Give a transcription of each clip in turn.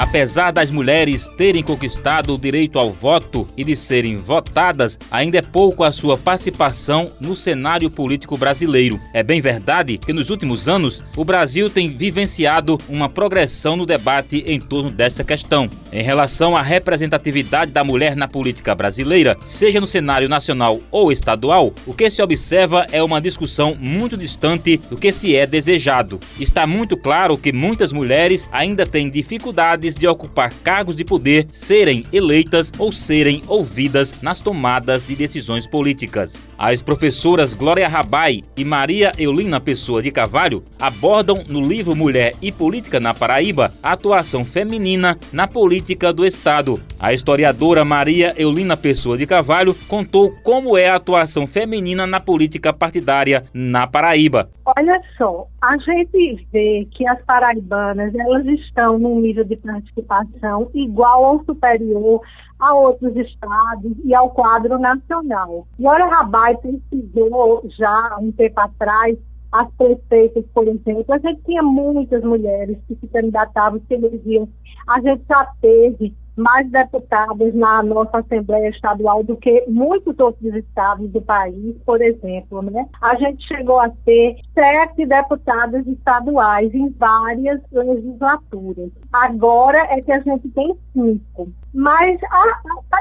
Apesar das mulheres terem conquistado o direito ao voto e de serem votadas, ainda é pouco a sua participação no cenário político brasileiro. É bem verdade que nos últimos anos o Brasil tem vivenciado uma progressão no debate em torno desta questão. Em relação à representatividade da mulher na política brasileira, seja no cenário nacional ou estadual, o que se observa é uma discussão muito distante do que se é desejado. Está muito claro que muitas mulheres ainda têm dificuldades de ocupar cargos de poder serem eleitas ou serem ouvidas nas tomadas de decisões políticas. As professoras Glória Rabai e Maria Eulina Pessoa de Carvalho abordam no livro Mulher e Política na Paraíba a atuação feminina na política do Estado. A historiadora Maria Eulina Pessoa de Carvalho contou como é a atuação feminina na política partidária na Paraíba. Olha só, a gente vê que as paraibanas elas estão num nível de participação igual ou superior a outros estados e ao quadro nacional. Glória Rabai pesquisou já um tempo atrás as prefeitas, por exemplo, a gente tinha muitas mulheres que se candidatavam, se elegiam. A gente já teve mais deputadas na nossa Assembleia Estadual do que muitos outros estados do país, por exemplo. Né? A gente chegou a ter sete deputadas estaduais em várias legislaturas. Agora é que a gente tem cinco. Mas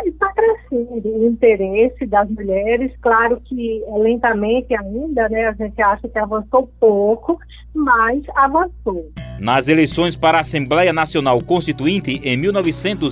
está crescendo o interesse das mulheres, claro que é lentamente ainda, né? A gente acha que avançou pouco, mas avançou. Nas eleições para a Assembleia Nacional Constituinte em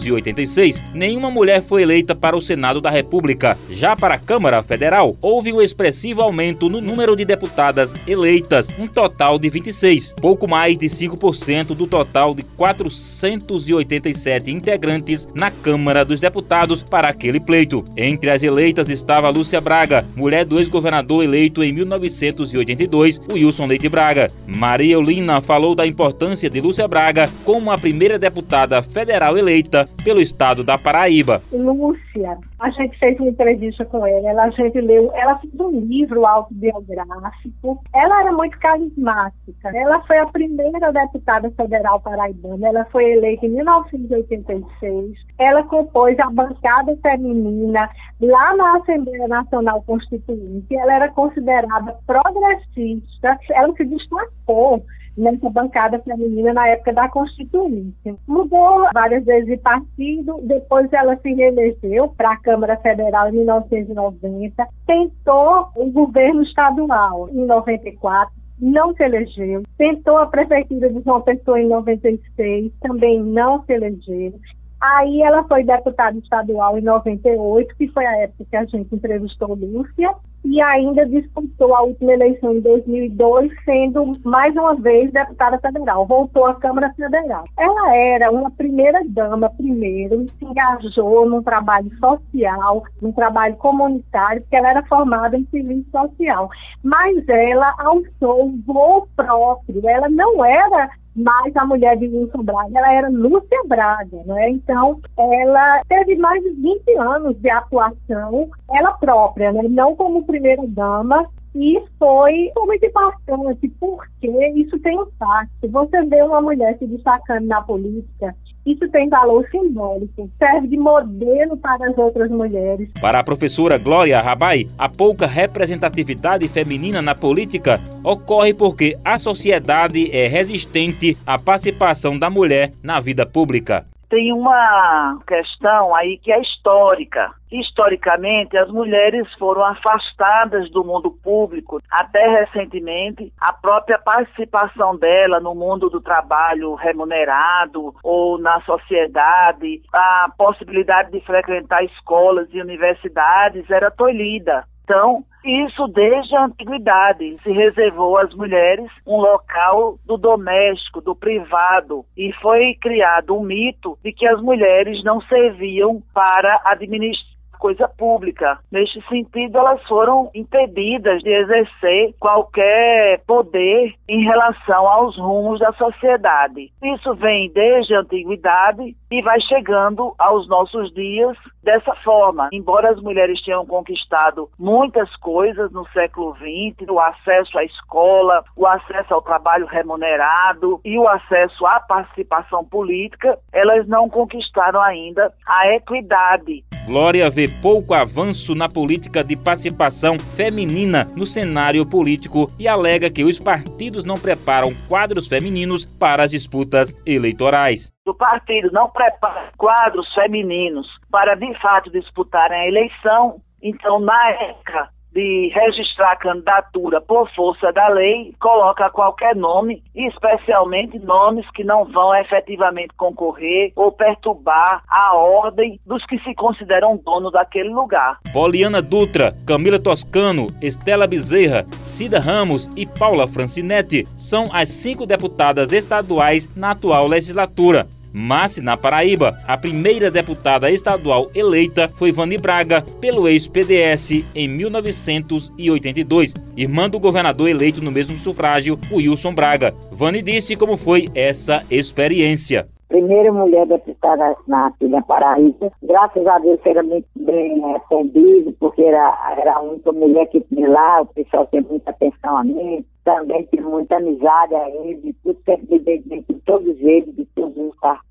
1986, nenhuma mulher foi eleita para o Senado da República. Já para a Câmara Federal, houve um expressivo aumento no número de deputadas eleitas, um total de 26, pouco mais de 5% do total de 487 integrantes na Câmara dos Deputados para aquele pleito. Entre as eleitas estava Lúcia Braga, mulher do ex-governador eleito em 1982, Wilson Leite Braga. Maria Eulina falou da importância de Lúcia Braga como a primeira deputada federal eleita pelo estado da Paraíba. Lúcia, a gente fez uma entrevista com ela, a gente leu, ela fez um livro autobiográfico. Ela era muito carismática. Ela foi a primeira deputada federal paraibana. Ela foi eleita em 1986. Ela compôs a bancada feminina lá na Assembleia Nacional Constituinte. Ela era considerada progressista. Ela se destacou nessa bancada feminina na época da Constituinte. Mudou várias vezes de partido, depois ela se reelegeu para a Câmara Federal em 1990, tentou o governo estadual em 94, não se elegeu. Tentou a prefeitura de João Pessoa em 96, também não se elegeu. Aí ela foi deputada estadual em 98, que foi a época que a gente entrevistou Lúcia, e ainda disputou a última eleição em 2002, sendo mais uma vez deputada federal. Voltou à Câmara Federal. Ela era uma primeira dama, primeiro, e se engajou num trabalho social, num trabalho comunitário, porque ela era formada em serviço social. Mas ela alçou um voo próprio. Ela não era mas a mulher de Wilson Braga, ela era Lúcia Braga, né? Então, ela teve mais de 20 anos de atuação, ela própria, né? Não como primeira dama, e foi muito importante, porque isso tem impacto. Você vê uma mulher se destacando na política, isso tem valor simbólico, serve de modelo para as outras mulheres. Para a professora Glória Rabai, a pouca representatividade feminina na política ocorre porque a sociedade é resistente à participação da mulher na vida pública tem uma questão aí que é histórica. Historicamente, as mulheres foram afastadas do mundo público. Até recentemente, a própria participação dela no mundo do trabalho remunerado ou na sociedade, a possibilidade de frequentar escolas e universidades era tolhida. Então, isso desde a antiguidade. Se reservou às mulheres um local do doméstico, do privado, e foi criado um mito de que as mulheres não serviam para administrar coisa pública. Neste sentido, elas foram impedidas de exercer qualquer poder em relação aos rumos da sociedade. Isso vem desde a antiguidade e vai chegando aos nossos dias dessa forma. Embora as mulheres tenham conquistado muitas coisas no século XX, o acesso à escola, o acesso ao trabalho remunerado e o acesso à participação política, elas não conquistaram ainda a equidade Glória pouco avanço na política de participação feminina no cenário político e alega que os partidos não preparam quadros femininos para as disputas eleitorais. O partido não prepara quadros femininos para de fato disputarem a eleição, então na época de registrar candidatura por força da lei, coloca qualquer nome, especialmente nomes que não vão efetivamente concorrer ou perturbar a ordem dos que se consideram dono daquele lugar. Poliana Dutra, Camila Toscano, Estela Bezerra, Cida Ramos e Paula Francinetti são as cinco deputadas estaduais na atual legislatura. Mas, na Paraíba, a primeira deputada estadual eleita foi Vani Braga, pelo ex-PDS, em 1982, irmã do governador eleito no mesmo sufrágio, Wilson Braga. Vani disse como foi essa experiência primeira mulher deputada na, na Paraíba. Graças a Deus era muito bem atendido, porque era, era a única mulher que tinha lá, o pessoal tinha muita atenção a mim, também tive muita amizade a ele, tudo sempre me dei bem com todos eles, de todos os, os partidos.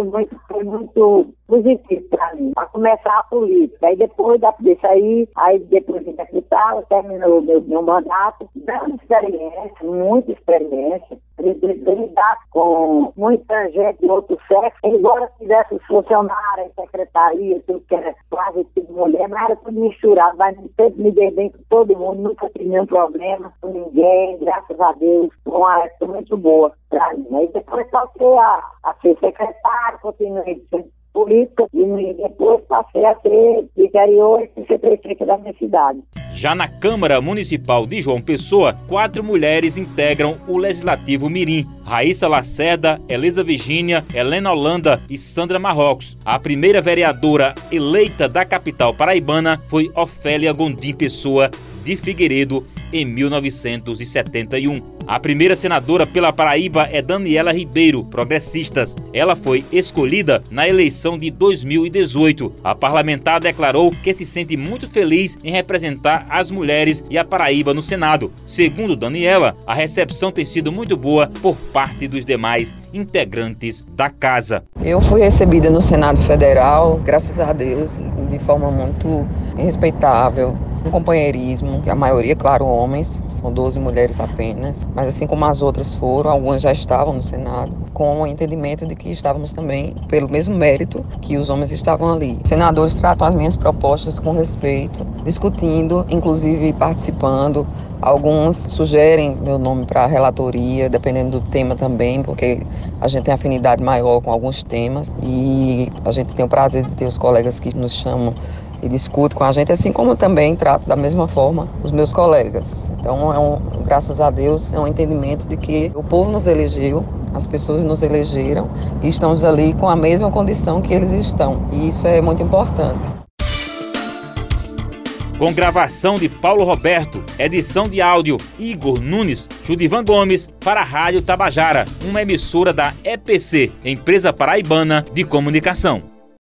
Foi muito, foi muito positivo para mim, para começar a política. Aí depois disso aí, aí depois de deputado, terminou meu, meu mandato, dando experiência, muita experiência, lidar com muita gente de outro sexo, embora tivesse funcionários, secretaria, tudo que era quase tudo mulher, mas era tudo misturado, mas sempre me dei bem com todo mundo, nunca tive nenhum problema com ninguém, graças a Deus, uma época muito boa mim. Aí depois passei a, a ser secretário, continuei sendo política e depois passei a ser interior e ser prefeito da minha cidade. Já na Câmara Municipal de João Pessoa, quatro mulheres integram o Legislativo Mirim. Raíssa Lacerda, Elisa Virgínia, Helena Holanda e Sandra Marrocos. A primeira vereadora eleita da capital paraibana foi Ofélia Gondim Pessoa, de Figueiredo, em 1971. A primeira senadora pela Paraíba é Daniela Ribeiro, progressistas. Ela foi escolhida na eleição de 2018. A parlamentar declarou que se sente muito feliz em representar as mulheres e a Paraíba no Senado. Segundo Daniela, a recepção tem sido muito boa por parte dos demais integrantes da casa. Eu fui recebida no Senado Federal, graças a Deus, de forma muito respeitável um companheirismo, a maioria, claro, homens, são 12 mulheres apenas, mas assim como as outras foram, algumas já estavam no Senado, com o entendimento de que estávamos também pelo mesmo mérito que os homens estavam ali. Os senadores tratam as minhas propostas com respeito, discutindo, inclusive participando. Alguns sugerem meu nome para a relatoria, dependendo do tema também, porque a gente tem afinidade maior com alguns temas e a gente tem o prazer de ter os colegas que nos chamam e discute com a gente, assim como também trato da mesma forma os meus colegas. Então, é um, graças a Deus, é um entendimento de que o povo nos elegeu, as pessoas nos elegeram e estamos ali com a mesma condição que eles estão. E isso é muito importante. Com gravação de Paulo Roberto, edição de áudio Igor Nunes, Judivan Gomes, para a Rádio Tabajara, uma emissora da EPC, Empresa Paraibana de Comunicação.